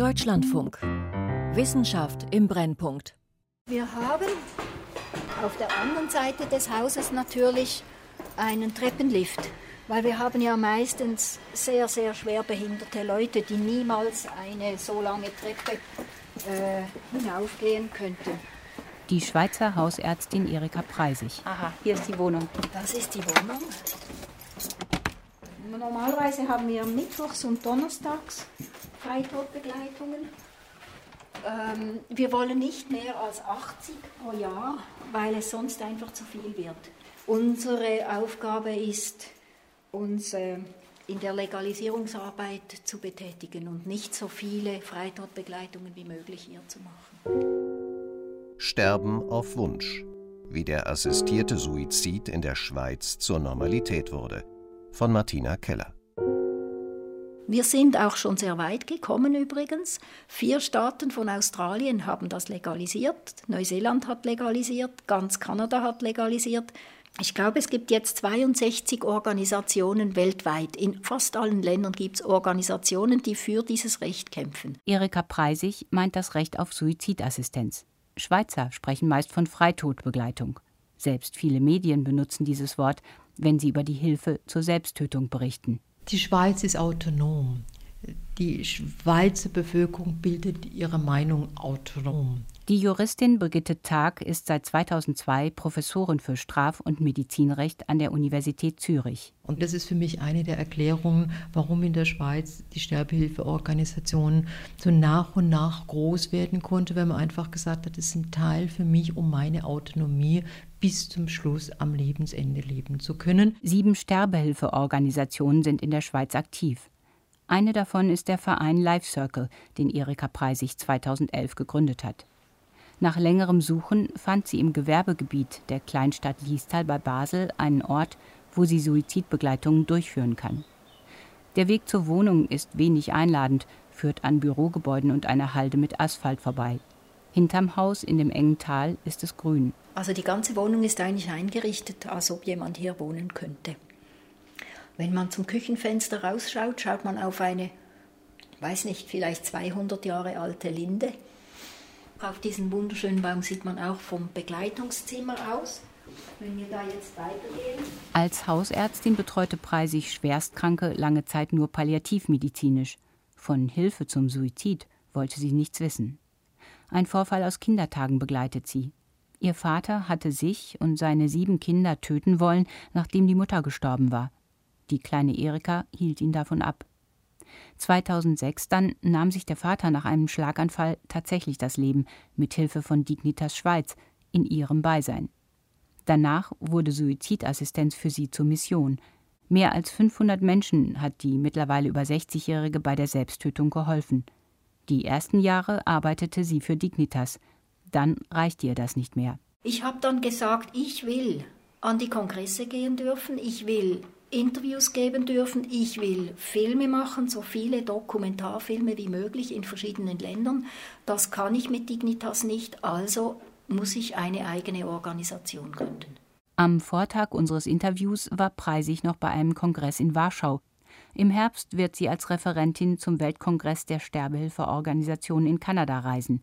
Deutschlandfunk. Wissenschaft im Brennpunkt. Wir haben auf der anderen Seite des Hauses natürlich einen Treppenlift, weil wir haben ja meistens sehr, sehr schwer behinderte Leute, die niemals eine so lange Treppe äh, hinaufgehen könnten. Die Schweizer Hausärztin Erika Preisig. Aha, hier ist die Wohnung. Das ist die Wohnung. Normalerweise haben wir mittwochs und donnerstags Freitodbegleitungen. Ähm, wir wollen nicht mehr als 80 pro Jahr, weil es sonst einfach zu viel wird. Unsere Aufgabe ist, uns äh, in der Legalisierungsarbeit zu betätigen und nicht so viele Freitodbegleitungen wie möglich hier zu machen. Sterben auf Wunsch. Wie der assistierte Suizid in der Schweiz zur Normalität wurde. Von Martina Keller. Wir sind auch schon sehr weit gekommen übrigens. Vier Staaten von Australien haben das legalisiert, Neuseeland hat legalisiert, ganz Kanada hat legalisiert. Ich glaube, es gibt jetzt 62 Organisationen weltweit. In fast allen Ländern gibt es Organisationen, die für dieses Recht kämpfen. Erika Preisig meint das Recht auf Suizidassistenz. Schweizer sprechen meist von Freitodbegleitung. Selbst viele Medien benutzen dieses Wort, wenn sie über die Hilfe zur Selbsttötung berichten. Die Schweiz ist autonom. Die Schweizer Bevölkerung bildet ihre Meinung autonom. Die Juristin Brigitte Tag ist seit 2002 Professorin für Straf- und Medizinrecht an der Universität Zürich. Und das ist für mich eine der Erklärungen, warum in der Schweiz die Sterbehilfeorganisation so nach und nach groß werden konnte, weil man einfach gesagt hat, es ist ein Teil für mich, um meine Autonomie bis zum Schluss am Lebensende leben zu können. Sieben Sterbehilfeorganisationen sind in der Schweiz aktiv. Eine davon ist der Verein Life Circle, den Erika Preisig 2011 gegründet hat. Nach längerem Suchen fand sie im Gewerbegebiet der Kleinstadt Liestal bei Basel einen Ort, wo sie Suizidbegleitungen durchführen kann. Der Weg zur Wohnung ist wenig einladend, führt an Bürogebäuden und einer Halde mit Asphalt vorbei. Hinterm Haus in dem engen Tal ist es grün. Also die ganze Wohnung ist eigentlich eingerichtet, als ob jemand hier wohnen könnte. Wenn man zum Küchenfenster rausschaut, schaut man auf eine, weiß nicht, vielleicht 200 Jahre alte Linde. Auf diesen wunderschönen Baum sieht man auch vom Begleitungszimmer aus. Wenn wir da jetzt weitergehen. Als Hausärztin betreute Preisig Schwerstkranke lange Zeit nur palliativmedizinisch. Von Hilfe zum Suizid wollte sie nichts wissen. Ein Vorfall aus Kindertagen begleitet sie. Ihr Vater hatte sich und seine sieben Kinder töten wollen, nachdem die Mutter gestorben war. Die kleine Erika hielt ihn davon ab. 2006 dann nahm sich der Vater nach einem Schlaganfall tatsächlich das Leben, mit Hilfe von Dignitas Schweiz, in ihrem Beisein. Danach wurde Suizidassistenz für sie zur Mission. Mehr als 500 Menschen hat die mittlerweile über 60-Jährige bei der Selbsttötung geholfen. Die ersten Jahre arbeitete sie für Dignitas. Dann reichte ihr das nicht mehr. Ich habe dann gesagt, ich will an die Kongresse gehen dürfen, ich will Interviews geben dürfen, ich will Filme machen, so viele Dokumentarfilme wie möglich in verschiedenen Ländern. Das kann ich mit Dignitas nicht, also muss ich eine eigene Organisation gründen. Am Vortag unseres Interviews war Preisig noch bei einem Kongress in Warschau. Im Herbst wird sie als Referentin zum Weltkongress der Sterbehilfeorganisation in Kanada reisen.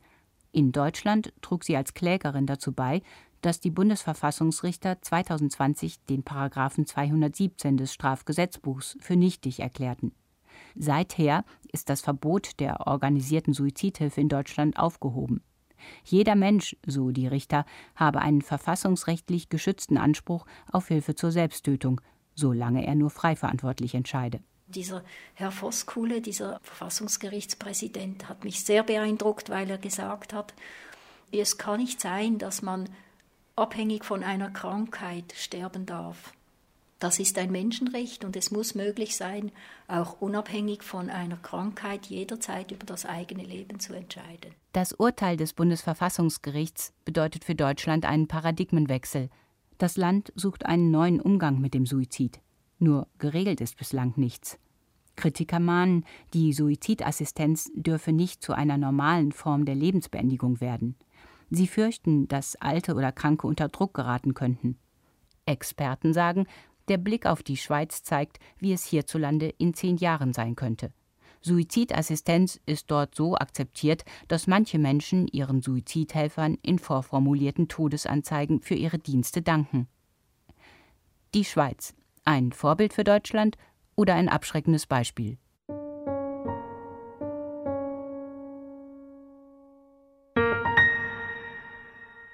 In Deutschland trug sie als Klägerin dazu bei, dass die Bundesverfassungsrichter 2020 den Paragraphen 217 des Strafgesetzbuchs für nichtig erklärten. Seither ist das Verbot der organisierten Suizidhilfe in Deutschland aufgehoben. Jeder Mensch, so die Richter, habe einen verfassungsrechtlich geschützten Anspruch auf Hilfe zur Selbsttötung, solange er nur frei verantwortlich entscheide. Dieser Herr Voskuhle, dieser Verfassungsgerichtspräsident, hat mich sehr beeindruckt, weil er gesagt hat, es kann nicht sein, dass man abhängig von einer Krankheit sterben darf. Das ist ein Menschenrecht und es muss möglich sein, auch unabhängig von einer Krankheit jederzeit über das eigene Leben zu entscheiden. Das Urteil des Bundesverfassungsgerichts bedeutet für Deutschland einen Paradigmenwechsel. Das Land sucht einen neuen Umgang mit dem Suizid. Nur geregelt ist bislang nichts. Kritiker mahnen, die Suizidassistenz dürfe nicht zu einer normalen Form der Lebensbeendigung werden. Sie fürchten, dass Alte oder Kranke unter Druck geraten könnten. Experten sagen, der Blick auf die Schweiz zeigt, wie es hierzulande in zehn Jahren sein könnte. Suizidassistenz ist dort so akzeptiert, dass manche Menschen ihren Suizidhelfern in vorformulierten Todesanzeigen für ihre Dienste danken. Die Schweiz. Ein Vorbild für Deutschland oder ein abschreckendes Beispiel?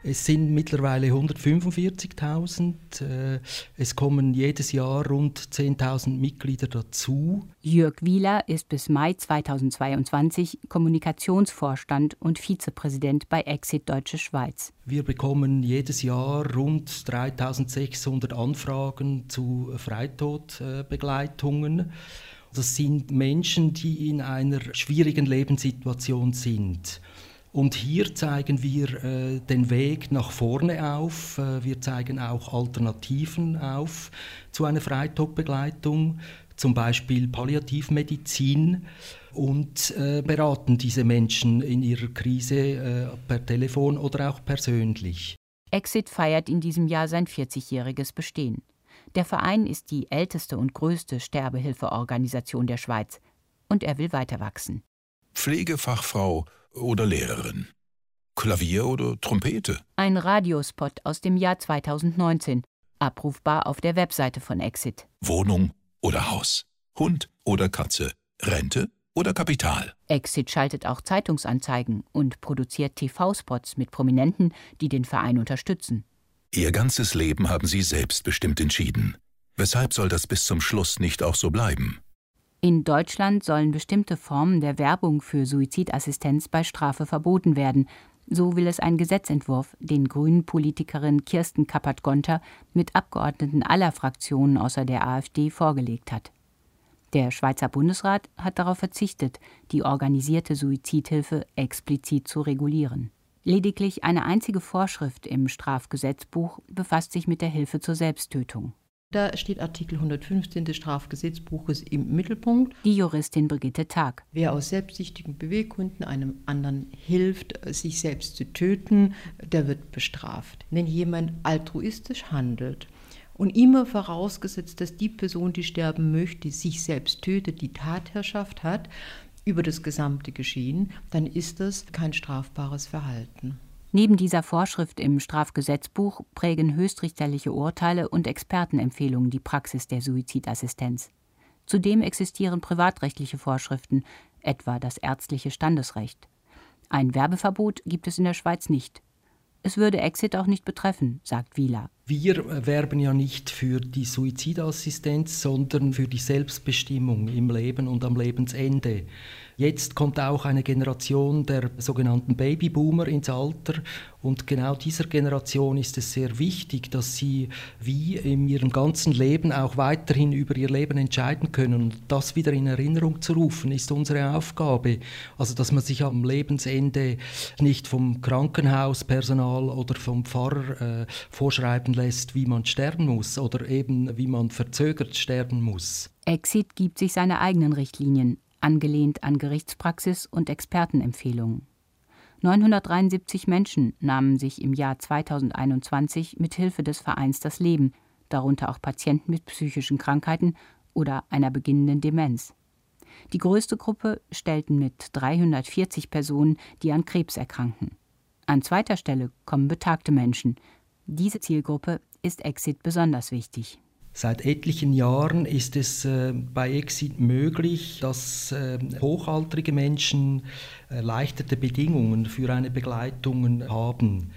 Es sind mittlerweile 145.000. Äh, es kommen jedes Jahr rund 10.000 Mitglieder dazu. Jörg Wieler ist bis Mai 2022 Kommunikationsvorstand und Vizepräsident bei Exit Deutsche Schweiz. Wir bekommen jedes Jahr rund 3.600 Anfragen zu Freitodbegleitungen. Das sind Menschen, die in einer schwierigen Lebenssituation sind. Und hier zeigen wir äh, den Weg nach vorne auf. Äh, wir zeigen auch Alternativen auf zu einer Freitodbegleitung, zum Beispiel Palliativmedizin und äh, beraten diese Menschen in ihrer Krise äh, per Telefon oder auch persönlich. Exit feiert in diesem Jahr sein 40-jähriges Bestehen. Der Verein ist die älteste und größte Sterbehilfeorganisation der Schweiz und er will weiter wachsen. Pflegefachfrau oder Lehrerin? Klavier oder Trompete? Ein Radiospot aus dem Jahr 2019, abrufbar auf der Webseite von Exit. Wohnung oder Haus? Hund oder Katze? Rente oder Kapital? Exit schaltet auch Zeitungsanzeigen und produziert TV-Spots mit Prominenten, die den Verein unterstützen. Ihr ganzes Leben haben Sie selbstbestimmt entschieden. Weshalb soll das bis zum Schluss nicht auch so bleiben? In Deutschland sollen bestimmte Formen der Werbung für Suizidassistenz bei Strafe verboten werden. So will es ein Gesetzentwurf, den grünen Politikerin Kirsten Kappert-Gonter mit Abgeordneten aller Fraktionen außer der AfD vorgelegt hat. Der Schweizer Bundesrat hat darauf verzichtet, die organisierte Suizidhilfe explizit zu regulieren. Lediglich eine einzige Vorschrift im Strafgesetzbuch befasst sich mit der Hilfe zur Selbsttötung. Da steht Artikel 115 des Strafgesetzbuches im Mittelpunkt. Die Juristin Brigitte Tag. Wer aus selbstsüchtigen Beweggründen einem anderen hilft, sich selbst zu töten, der wird bestraft. Wenn jemand altruistisch handelt, und immer vorausgesetzt, dass die Person, die sterben möchte, sich selbst tötet, die Tatherrschaft hat über das gesamte Geschehen, dann ist das kein strafbares Verhalten. Neben dieser Vorschrift im Strafgesetzbuch prägen höchstrichterliche Urteile und Expertenempfehlungen die Praxis der Suizidassistenz. Zudem existieren privatrechtliche Vorschriften, etwa das ärztliche Standesrecht. Ein Werbeverbot gibt es in der Schweiz nicht. Es würde Exit auch nicht betreffen, sagt Wieler. Wir werben ja nicht für die Suizidassistenz, sondern für die Selbstbestimmung im Leben und am Lebensende. Jetzt kommt auch eine Generation der sogenannten Babyboomer ins Alter und genau dieser Generation ist es sehr wichtig, dass sie wie in ihrem ganzen Leben auch weiterhin über ihr Leben entscheiden können. Und das wieder in Erinnerung zu rufen, ist unsere Aufgabe. Also, dass man sich am Lebensende nicht vom Krankenhauspersonal oder vom Pfarrer äh, vorschreiben lässt, wie man sterben muss oder eben wie man verzögert sterben muss. Exit gibt sich seine eigenen Richtlinien, angelehnt an Gerichtspraxis und Expertenempfehlungen. 973 Menschen nahmen sich im Jahr 2021 mit Hilfe des Vereins das Leben, darunter auch Patienten mit psychischen Krankheiten oder einer beginnenden Demenz. Die größte Gruppe stellten mit 340 Personen, die an Krebs erkranken. An zweiter Stelle kommen betagte Menschen. Diese Zielgruppe ist Exit besonders wichtig. Seit etlichen Jahren ist es äh, bei Exit möglich, dass äh, hochaltrige Menschen erleichterte Bedingungen für eine Begleitung haben.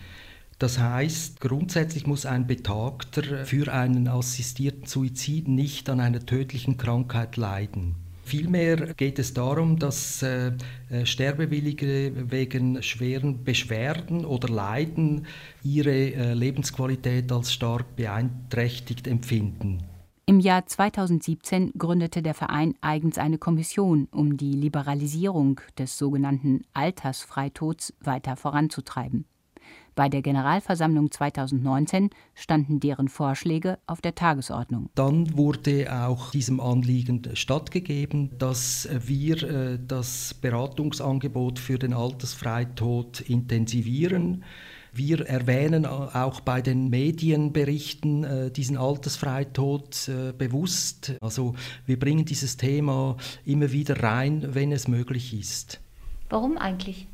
Das heißt, grundsätzlich muss ein Betagter für einen assistierten Suizid nicht an einer tödlichen Krankheit leiden. Vielmehr geht es darum, dass äh, äh, Sterbewillige wegen schweren Beschwerden oder Leiden ihre äh, Lebensqualität als stark beeinträchtigt empfinden. Im Jahr 2017 gründete der Verein eigens eine Kommission, um die Liberalisierung des sogenannten Altersfreitods weiter voranzutreiben. Bei der Generalversammlung 2019 standen deren Vorschläge auf der Tagesordnung. Dann wurde auch diesem Anliegen stattgegeben, dass wir äh, das Beratungsangebot für den Altersfreitod intensivieren. Wir erwähnen auch bei den Medienberichten äh, diesen Altersfreitod äh, bewusst. Also wir bringen dieses Thema immer wieder rein, wenn es möglich ist. Warum eigentlich?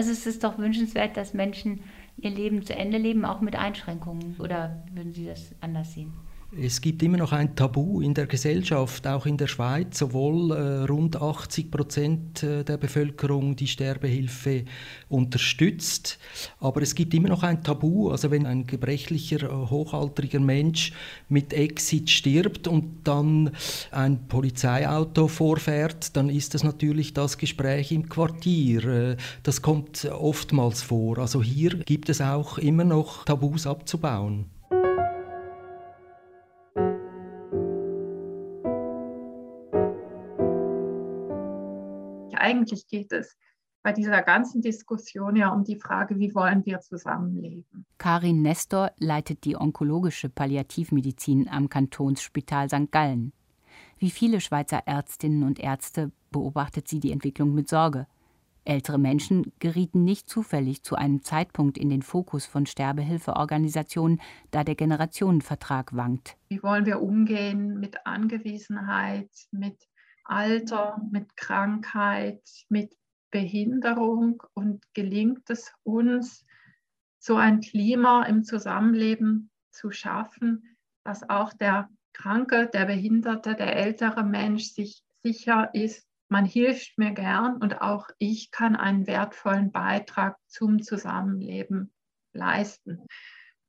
Also es ist doch wünschenswert, dass Menschen ihr Leben zu Ende leben, auch mit Einschränkungen. Oder würden Sie das anders sehen? Es gibt immer noch ein Tabu in der Gesellschaft, auch in der Schweiz, sowohl äh, rund 80 Prozent äh, der Bevölkerung die Sterbehilfe unterstützt, aber es gibt immer noch ein Tabu. Also wenn ein gebrechlicher, äh, hochaltriger Mensch mit Exit stirbt und dann ein Polizeiauto vorfährt, dann ist das natürlich das Gespräch im Quartier. Äh, das kommt oftmals vor. Also hier gibt es auch immer noch Tabus abzubauen. Eigentlich geht es bei dieser ganzen Diskussion ja um die Frage, wie wollen wir zusammenleben. Karin Nestor leitet die onkologische Palliativmedizin am Kantonsspital St. Gallen. Wie viele Schweizer Ärztinnen und Ärzte beobachtet sie die Entwicklung mit Sorge. Ältere Menschen gerieten nicht zufällig zu einem Zeitpunkt in den Fokus von Sterbehilfeorganisationen, da der Generationenvertrag wankt. Wie wollen wir umgehen mit Angewiesenheit, mit Alter, mit Krankheit, mit Behinderung und gelingt es uns, so ein Klima im Zusammenleben zu schaffen, dass auch der Kranke, der Behinderte, der ältere Mensch sich sicher ist, man hilft mir gern und auch ich kann einen wertvollen Beitrag zum Zusammenleben leisten.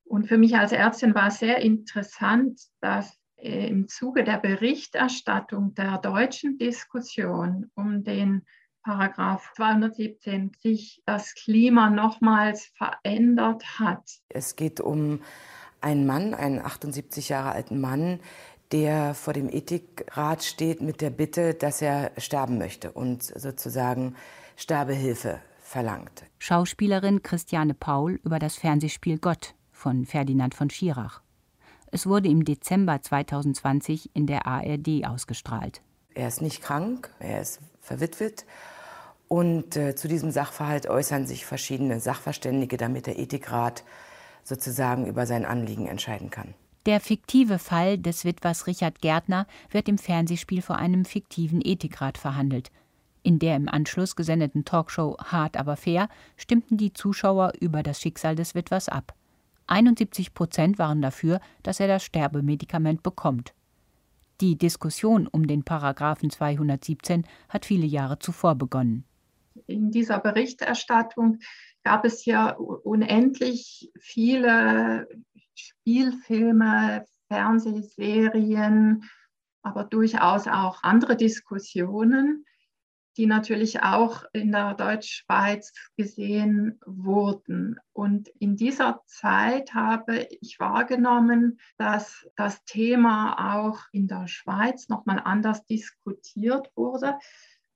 Und für mich als Ärztin war es sehr interessant, dass im Zuge der Berichterstattung der deutschen Diskussion um den Paragraph 217 sich das Klima nochmals verändert hat. Es geht um einen Mann, einen 78 Jahre alten Mann, der vor dem Ethikrat steht mit der Bitte, dass er sterben möchte und sozusagen Sterbehilfe verlangt. Schauspielerin Christiane Paul über das Fernsehspiel Gott von Ferdinand von Schirach. Es wurde im Dezember 2020 in der ARD ausgestrahlt. Er ist nicht krank, er ist verwitwet. Und äh, zu diesem Sachverhalt äußern sich verschiedene Sachverständige, damit der Ethikrat sozusagen über sein Anliegen entscheiden kann. Der fiktive Fall des Witwers Richard Gärtner wird im Fernsehspiel vor einem fiktiven Ethikrat verhandelt. In der im Anschluss gesendeten Talkshow Hart aber fair stimmten die Zuschauer über das Schicksal des Witwers ab. 71 Prozent waren dafür, dass er das Sterbemedikament bekommt. Die Diskussion um den Paragraphen 217 hat viele Jahre zuvor begonnen. In dieser Berichterstattung gab es ja unendlich viele Spielfilme, Fernsehserien, aber durchaus auch andere Diskussionen die natürlich auch in der Deutschschweiz gesehen wurden. Und in dieser Zeit habe ich wahrgenommen, dass das Thema auch in der Schweiz nochmal anders diskutiert wurde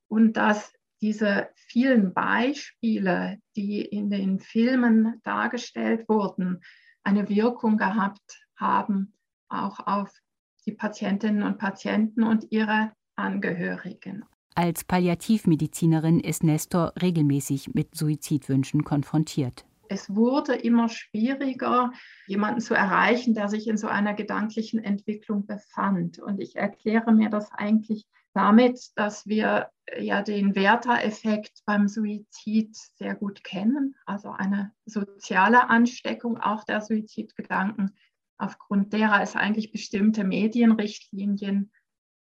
und dass diese vielen Beispiele, die in den Filmen dargestellt wurden, eine Wirkung gehabt haben, auch auf die Patientinnen und Patienten und ihre Angehörigen. Als Palliativmedizinerin ist Nestor regelmäßig mit Suizidwünschen konfrontiert. Es wurde immer schwieriger, jemanden zu erreichen, der sich in so einer gedanklichen Entwicklung befand. Und ich erkläre mir das eigentlich damit, dass wir ja den Werter-Effekt beim Suizid sehr gut kennen, also eine soziale Ansteckung auch der Suizidgedanken, aufgrund derer es eigentlich bestimmte Medienrichtlinien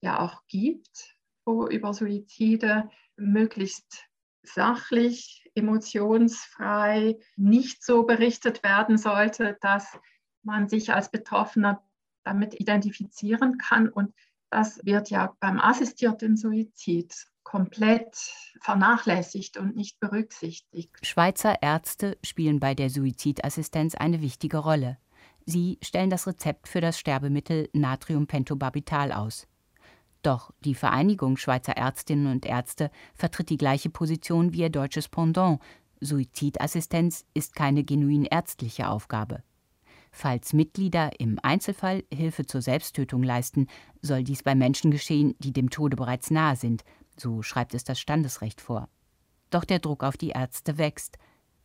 ja auch gibt über Suizide möglichst sachlich, emotionsfrei, nicht so berichtet werden sollte, dass man sich als Betroffener damit identifizieren kann. Und das wird ja beim assistierten Suizid komplett vernachlässigt und nicht berücksichtigt. Schweizer Ärzte spielen bei der Suizidassistenz eine wichtige Rolle. Sie stellen das Rezept für das Sterbemittel Natriumpentobarbital aus. Doch die Vereinigung Schweizer Ärztinnen und Ärzte vertritt die gleiche Position wie ihr deutsches Pendant. Suizidassistenz ist keine genuin ärztliche Aufgabe. Falls Mitglieder im Einzelfall Hilfe zur Selbsttötung leisten, soll dies bei Menschen geschehen, die dem Tode bereits nahe sind, so schreibt es das Standesrecht vor. Doch der Druck auf die Ärzte wächst.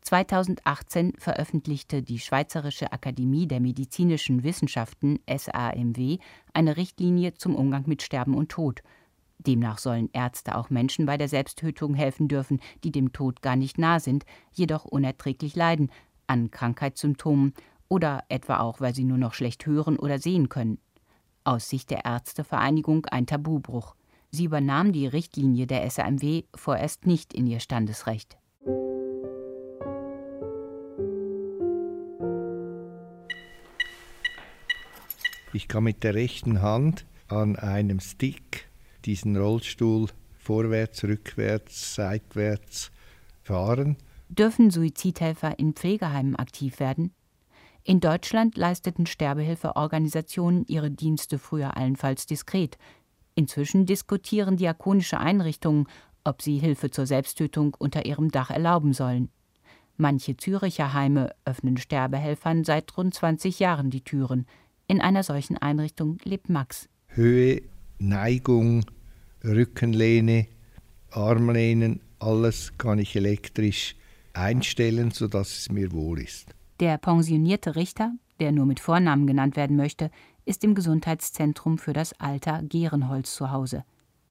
2018 veröffentlichte die Schweizerische Akademie der Medizinischen Wissenschaften SAMW eine Richtlinie zum Umgang mit Sterben und Tod. Demnach sollen Ärzte auch Menschen bei der Selbsttötung helfen dürfen, die dem Tod gar nicht nah sind, jedoch unerträglich leiden an Krankheitssymptomen oder etwa auch, weil sie nur noch schlecht hören oder sehen können. Aus Sicht der Ärztevereinigung ein Tabubruch. Sie übernahm die Richtlinie der SAMW vorerst nicht in ihr Standesrecht. Ich kann mit der rechten Hand an einem Stick diesen Rollstuhl vorwärts, rückwärts, seitwärts fahren. Dürfen Suizidhelfer in Pflegeheimen aktiv werden? In Deutschland leisteten Sterbehilfeorganisationen ihre Dienste früher allenfalls diskret. Inzwischen diskutieren diakonische Einrichtungen, ob sie Hilfe zur Selbsttötung unter ihrem Dach erlauben sollen. Manche Züricher Heime öffnen Sterbehelfern seit rund 20 Jahren die Türen. In einer solchen Einrichtung lebt Max. Höhe, Neigung, Rückenlehne, Armlehnen, alles kann ich elektrisch einstellen, sodass es mir wohl ist. Der pensionierte Richter, der nur mit Vornamen genannt werden möchte, ist im Gesundheitszentrum für das Alter Gehrenholz zu Hause.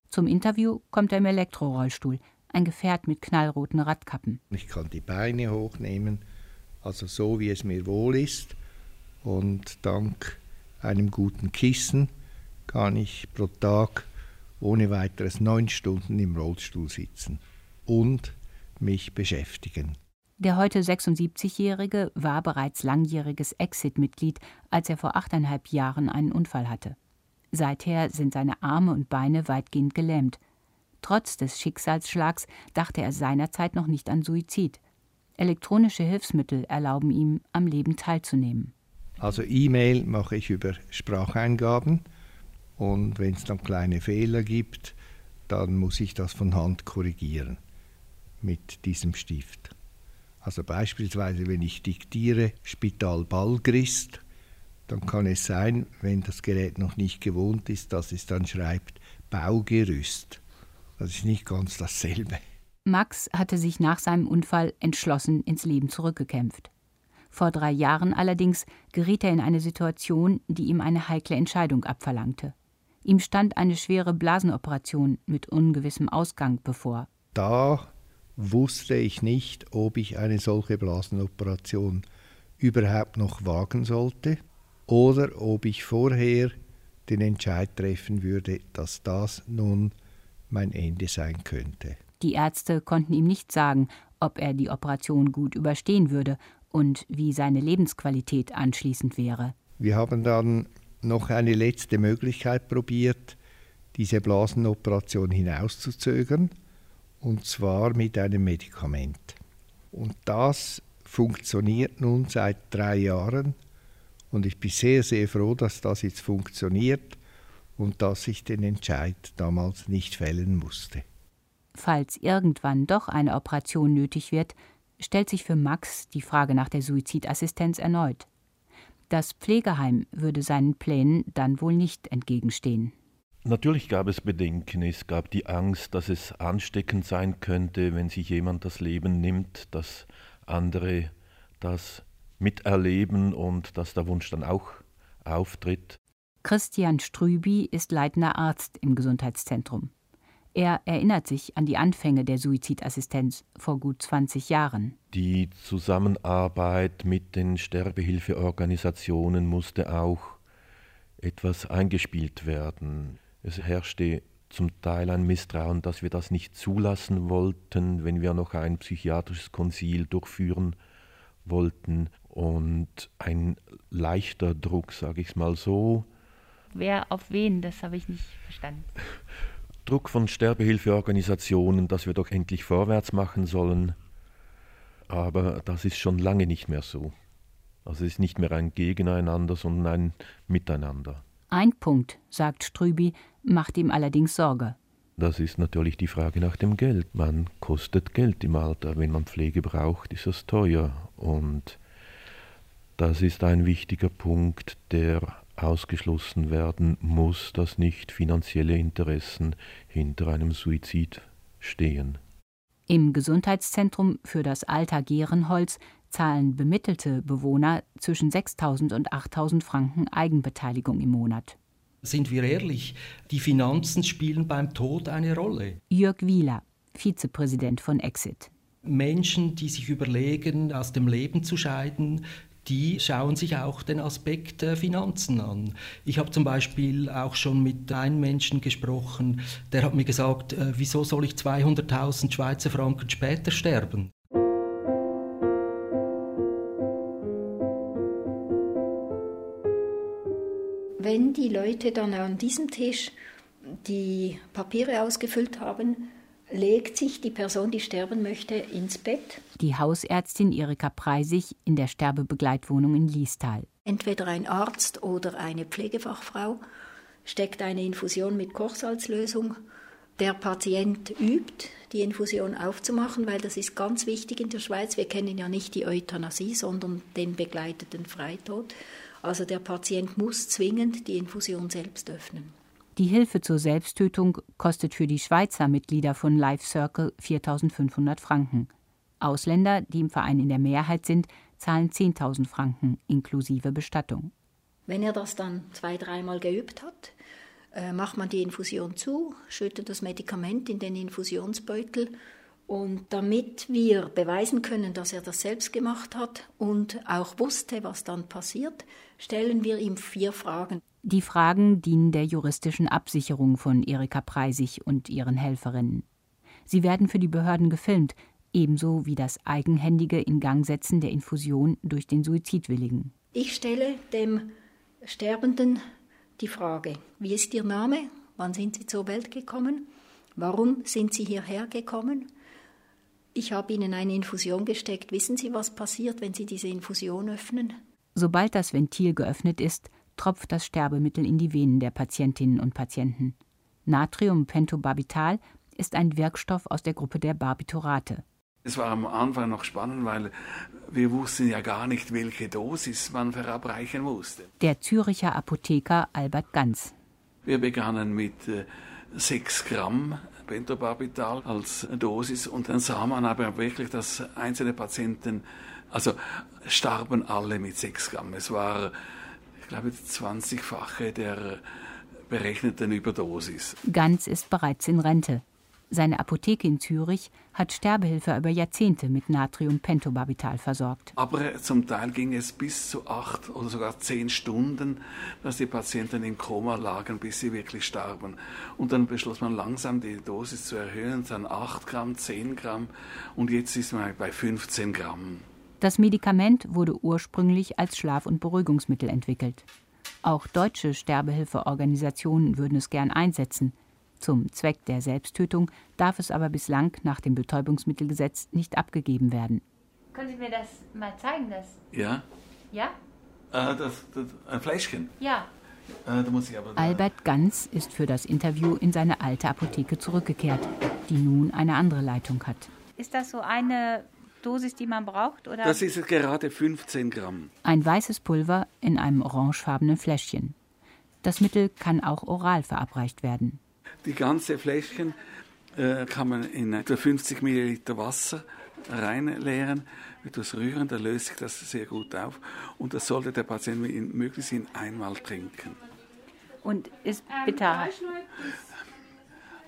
Zum Interview kommt er im Elektrorollstuhl, ein Gefährt mit knallroten Radkappen. Ich kann die Beine hochnehmen, also so wie es mir wohl ist. Und dank einem guten Kissen kann ich pro Tag ohne weiteres neun Stunden im Rollstuhl sitzen und mich beschäftigen. Der heute 76-Jährige war bereits langjähriges Exit-Mitglied, als er vor achteinhalb Jahren einen Unfall hatte. Seither sind seine Arme und Beine weitgehend gelähmt. Trotz des Schicksalsschlags dachte er seinerzeit noch nicht an Suizid. Elektronische Hilfsmittel erlauben ihm, am Leben teilzunehmen. Also E-Mail mache ich über Spracheingaben und wenn es dann kleine Fehler gibt, dann muss ich das von Hand korrigieren mit diesem Stift. Also beispielsweise, wenn ich diktiere Spital Ballgrist, dann kann es sein, wenn das Gerät noch nicht gewohnt ist, dass es dann schreibt Baugerüst. Das ist nicht ganz dasselbe. Max hatte sich nach seinem Unfall entschlossen ins Leben zurückgekämpft. Vor drei Jahren allerdings geriet er in eine Situation, die ihm eine heikle Entscheidung abverlangte. Ihm stand eine schwere Blasenoperation mit ungewissem Ausgang bevor. Da wusste ich nicht, ob ich eine solche Blasenoperation überhaupt noch wagen sollte oder ob ich vorher den Entscheid treffen würde, dass das nun mein Ende sein könnte. Die Ärzte konnten ihm nicht sagen, ob er die Operation gut überstehen würde und wie seine Lebensqualität anschließend wäre. Wir haben dann noch eine letzte Möglichkeit probiert, diese Blasenoperation hinauszuzögern und zwar mit einem Medikament. Und das funktioniert nun seit drei Jahren und ich bin sehr, sehr froh, dass das jetzt funktioniert und dass ich den Entscheid damals nicht fällen musste. Falls irgendwann doch eine Operation nötig wird, stellt sich für Max die Frage nach der Suizidassistenz erneut. Das Pflegeheim würde seinen Plänen dann wohl nicht entgegenstehen. Natürlich gab es Bedenken, es gab die Angst, dass es ansteckend sein könnte, wenn sich jemand das Leben nimmt, dass andere das miterleben und dass der Wunsch dann auch auftritt. Christian Strüby ist leitender Arzt im Gesundheitszentrum. Er erinnert sich an die Anfänge der Suizidassistenz vor gut 20 Jahren. Die Zusammenarbeit mit den Sterbehilfeorganisationen musste auch etwas eingespielt werden. Es herrschte zum Teil ein Misstrauen, dass wir das nicht zulassen wollten, wenn wir noch ein psychiatrisches Konzil durchführen wollten und ein leichter Druck, sage ich es mal so. Wer auf wen, das habe ich nicht verstanden. Druck von Sterbehilfeorganisationen, dass wir doch endlich vorwärts machen sollen. Aber das ist schon lange nicht mehr so. Also es ist nicht mehr ein Gegeneinander, sondern ein Miteinander. Ein Punkt, sagt Strüby, macht ihm allerdings Sorge. Das ist natürlich die Frage nach dem Geld. Man kostet Geld im Alter. Wenn man Pflege braucht, ist das teuer. Und das ist ein wichtiger Punkt, der ausgeschlossen werden muss, dass nicht finanzielle Interessen hinter einem Suizid stehen. Im Gesundheitszentrum für das Alter Gehrenholz zahlen bemittelte Bewohner zwischen 6.000 und 8.000 Franken Eigenbeteiligung im Monat. Sind wir ehrlich, die Finanzen spielen beim Tod eine Rolle. Jörg Wieler, Vizepräsident von Exit. Menschen, die sich überlegen, aus dem Leben zu scheiden, die schauen sich auch den Aspekt Finanzen an. Ich habe zum Beispiel auch schon mit einem Menschen gesprochen, der hat mir gesagt, äh, wieso soll ich 200.000 Schweizer Franken später sterben? Wenn die Leute dann an diesem Tisch die Papiere ausgefüllt haben, legt sich die Person, die sterben möchte, ins Bett. Die Hausärztin Erika Preisig in der Sterbebegleitwohnung in Liestal. Entweder ein Arzt oder eine Pflegefachfrau steckt eine Infusion mit Kochsalzlösung. Der Patient übt, die Infusion aufzumachen, weil das ist ganz wichtig in der Schweiz. Wir kennen ja nicht die Euthanasie, sondern den begleiteten Freitod. Also der Patient muss zwingend die Infusion selbst öffnen. Die Hilfe zur Selbsttötung kostet für die Schweizer Mitglieder von Life Circle 4.500 Franken. Ausländer, die im Verein in der Mehrheit sind, zahlen 10.000 Franken inklusive Bestattung. Wenn er das dann zwei, dreimal geübt hat, äh, macht man die Infusion zu, schüttet das Medikament in den Infusionsbeutel und damit wir beweisen können, dass er das selbst gemacht hat und auch wusste, was dann passiert, stellen wir ihm vier Fragen. Die Fragen dienen der juristischen Absicherung von Erika Preisig und ihren Helferinnen. Sie werden für die Behörden gefilmt, ebenso wie das eigenhändige Ingangsetzen der Infusion durch den Suizidwilligen. Ich stelle dem Sterbenden die Frage: Wie ist Ihr Name? Wann sind Sie zur Welt gekommen? Warum sind Sie hierher gekommen? Ich habe Ihnen eine Infusion gesteckt. Wissen Sie, was passiert, wenn Sie diese Infusion öffnen? Sobald das Ventil geöffnet ist, tropft das Sterbemittel in die Venen der Patientinnen und Patienten. Natriumpentobarbital ist ein Wirkstoff aus der Gruppe der Barbiturate. Es war am Anfang noch spannend, weil wir wussten ja gar nicht, welche Dosis man verabreichen musste. Der Züricher Apotheker Albert Ganz. Wir begannen mit 6 äh, Gramm Pentobarbital als Dosis und dann sah man aber wirklich, dass einzelne Patienten, also starben alle mit 6 Gramm. Es war ich glaube, 20-fache der berechneten Überdosis. Ganz ist bereits in Rente. Seine Apotheke in Zürich hat Sterbehilfe über Jahrzehnte mit Natriumpentobarbital versorgt. Aber zum Teil ging es bis zu acht oder sogar zehn Stunden, dass die Patienten im Koma lagen, bis sie wirklich starben. Und dann beschloss man langsam die Dosis zu erhöhen, dann 8 Gramm, 10 Gramm und jetzt ist man bei 15 Gramm. Das Medikament wurde ursprünglich als Schlaf- und Beruhigungsmittel entwickelt. Auch deutsche Sterbehilfeorganisationen würden es gern einsetzen. Zum Zweck der Selbsttötung darf es aber bislang nach dem Betäubungsmittelgesetz nicht abgegeben werden. Können Sie mir das mal zeigen? Das? Ja. Ja? Äh, das, das, ein Fläschchen? Ja. Äh, Albert Ganz ist für das Interview in seine alte Apotheke zurückgekehrt, die nun eine andere Leitung hat. Ist das so eine Dosis, die man braucht? Oder? Das ist gerade 15 Gramm. Ein weißes Pulver in einem orangefarbenen Fläschchen. Das Mittel kann auch oral verabreicht werden. Die ganze Fläschchen äh, kann man in etwa 50 Milliliter Wasser reinleeren, etwas rühren, dann löst sich das sehr gut auf. Und das sollte der Patient möglichst in einmal trinken. Und ist bitter?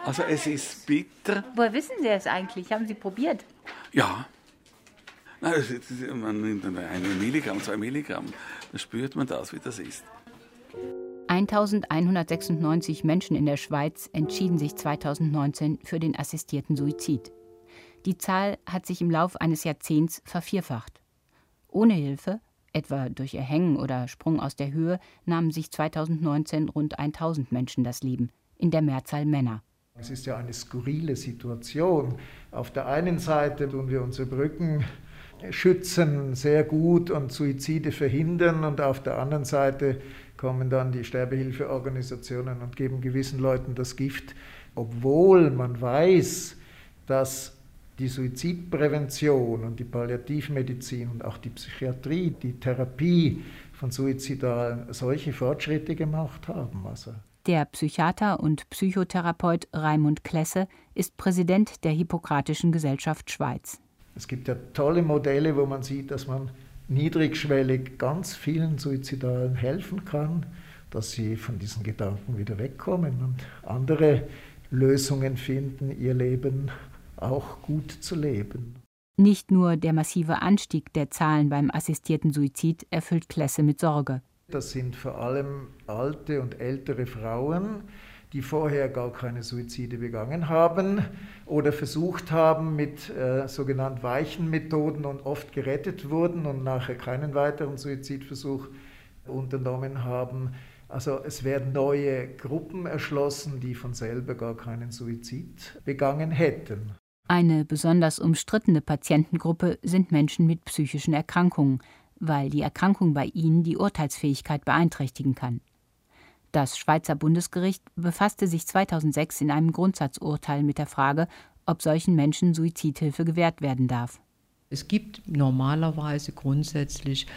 Also es ist bitter. Woher wissen Sie es eigentlich? Haben Sie probiert? Ja, man nimmt ein Milligramm, zwei Milligramm, dann spürt man das, wie das ist. 1196 Menschen in der Schweiz entschieden sich 2019 für den assistierten Suizid. Die Zahl hat sich im Lauf eines Jahrzehnts vervierfacht. Ohne Hilfe, etwa durch Erhängen oder Sprung aus der Höhe, nahmen sich 2019 rund 1000 Menschen das Leben, in der Mehrzahl Männer. Es ist ja eine skurrile Situation. Auf der einen Seite tun wir unsere Brücken schützen sehr gut und Suizide verhindern und auf der anderen Seite kommen dann die Sterbehilfeorganisationen und geben gewissen Leuten das Gift, obwohl man weiß, dass die Suizidprävention und die Palliativmedizin und auch die Psychiatrie, die Therapie von Suizidalen solche Fortschritte gemacht haben. Also Der Psychiater und Psychotherapeut Raimund Klesse ist Präsident der Hippokratischen Gesellschaft Schweiz. Es gibt ja tolle Modelle, wo man sieht, dass man niedrigschwellig ganz vielen Suizidalen helfen kann, dass sie von diesen Gedanken wieder wegkommen und andere Lösungen finden, ihr Leben auch gut zu leben. Nicht nur der massive Anstieg der Zahlen beim assistierten Suizid erfüllt Klesse mit Sorge. Das sind vor allem alte und ältere Frauen, die vorher gar keine Suizide begangen haben oder versucht haben mit äh, sogenannten weichen Methoden und oft gerettet wurden und nachher keinen weiteren Suizidversuch unternommen haben. Also es werden neue Gruppen erschlossen, die von selber gar keinen Suizid begangen hätten. Eine besonders umstrittene Patientengruppe sind Menschen mit psychischen Erkrankungen, weil die Erkrankung bei ihnen die Urteilsfähigkeit beeinträchtigen kann. Das Schweizer Bundesgericht befasste sich 2006 in einem Grundsatzurteil mit der Frage, ob solchen Menschen Suizidhilfe gewährt werden darf. Es gibt normalerweise grundsätzlich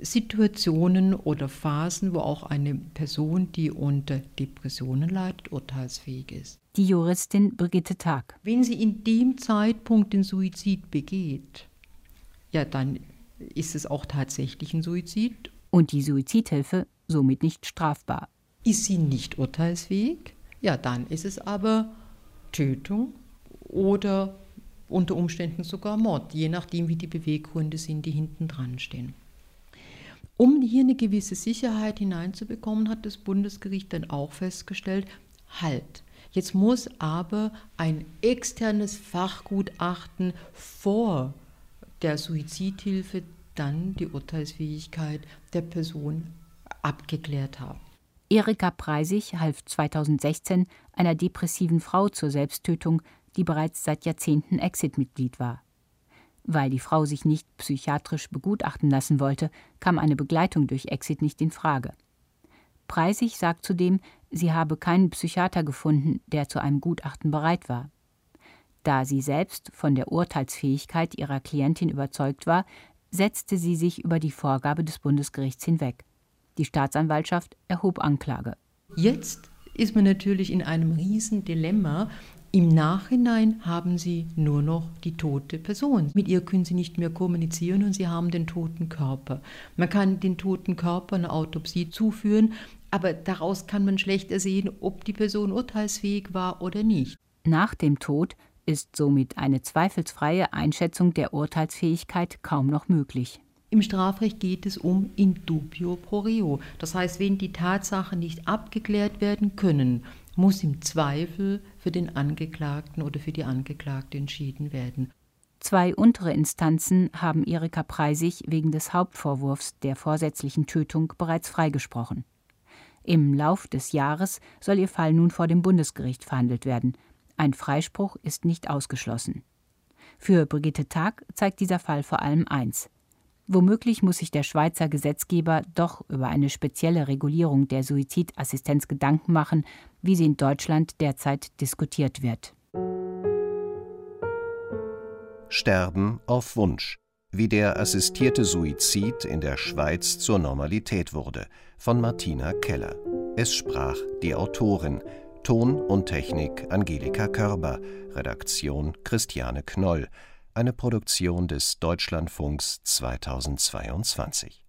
Situationen oder Phasen, wo auch eine Person, die unter Depressionen leidet, urteilsfähig ist. Die Juristin Brigitte Tag. Wenn sie in dem Zeitpunkt den Suizid begeht, ja, dann ist es auch tatsächlich ein Suizid. Und die Suizidhilfe somit nicht strafbar. Ist sie nicht urteilsfähig? Ja, dann ist es aber Tötung oder unter Umständen sogar Mord, je nachdem, wie die Beweggründe sind, die hinten dran stehen. Um hier eine gewisse Sicherheit hineinzubekommen, hat das Bundesgericht dann auch festgestellt, halt, jetzt muss aber ein externes Fachgutachten vor der Suizidhilfe dann die Urteilsfähigkeit der Person abgeklärt haben. Erika Preisig half 2016 einer depressiven Frau zur Selbsttötung, die bereits seit Jahrzehnten Exit-Mitglied war. Weil die Frau sich nicht psychiatrisch begutachten lassen wollte, kam eine Begleitung durch Exit nicht in Frage. Preisig sagt zudem, sie habe keinen Psychiater gefunden, der zu einem Gutachten bereit war. Da sie selbst von der Urteilsfähigkeit ihrer Klientin überzeugt war, setzte sie sich über die Vorgabe des Bundesgerichts hinweg. Die Staatsanwaltschaft erhob Anklage. Jetzt ist man natürlich in einem Riesendilemma. Im Nachhinein haben sie nur noch die tote Person. Mit ihr können sie nicht mehr kommunizieren und sie haben den toten Körper. Man kann den toten Körper einer Autopsie zuführen, aber daraus kann man schlecht ersehen, ob die Person urteilsfähig war oder nicht. Nach dem Tod ist somit eine zweifelsfreie Einschätzung der Urteilsfähigkeit kaum noch möglich. Im Strafrecht geht es um in dubio pro reo. Das heißt, wenn die Tatsachen nicht abgeklärt werden können, muss im Zweifel für den Angeklagten oder für die Angeklagte entschieden werden. Zwei untere Instanzen haben Erika Preisig wegen des Hauptvorwurfs der vorsätzlichen Tötung bereits freigesprochen. Im Lauf des Jahres soll ihr Fall nun vor dem Bundesgericht verhandelt werden. Ein Freispruch ist nicht ausgeschlossen. Für Brigitte Tag zeigt dieser Fall vor allem eins. Womöglich muss sich der Schweizer Gesetzgeber doch über eine spezielle Regulierung der Suizidassistenz Gedanken machen, wie sie in Deutschland derzeit diskutiert wird. Sterben auf Wunsch. Wie der assistierte Suizid in der Schweiz zur Normalität wurde, von Martina Keller. Es sprach die Autorin, Ton und Technik Angelika Körber, Redaktion Christiane Knoll, eine Produktion des Deutschlandfunks 2022